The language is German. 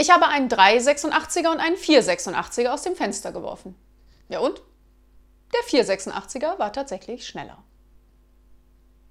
Ich habe einen 386er und einen 486er aus dem Fenster geworfen. Ja und? Der 486er war tatsächlich schneller.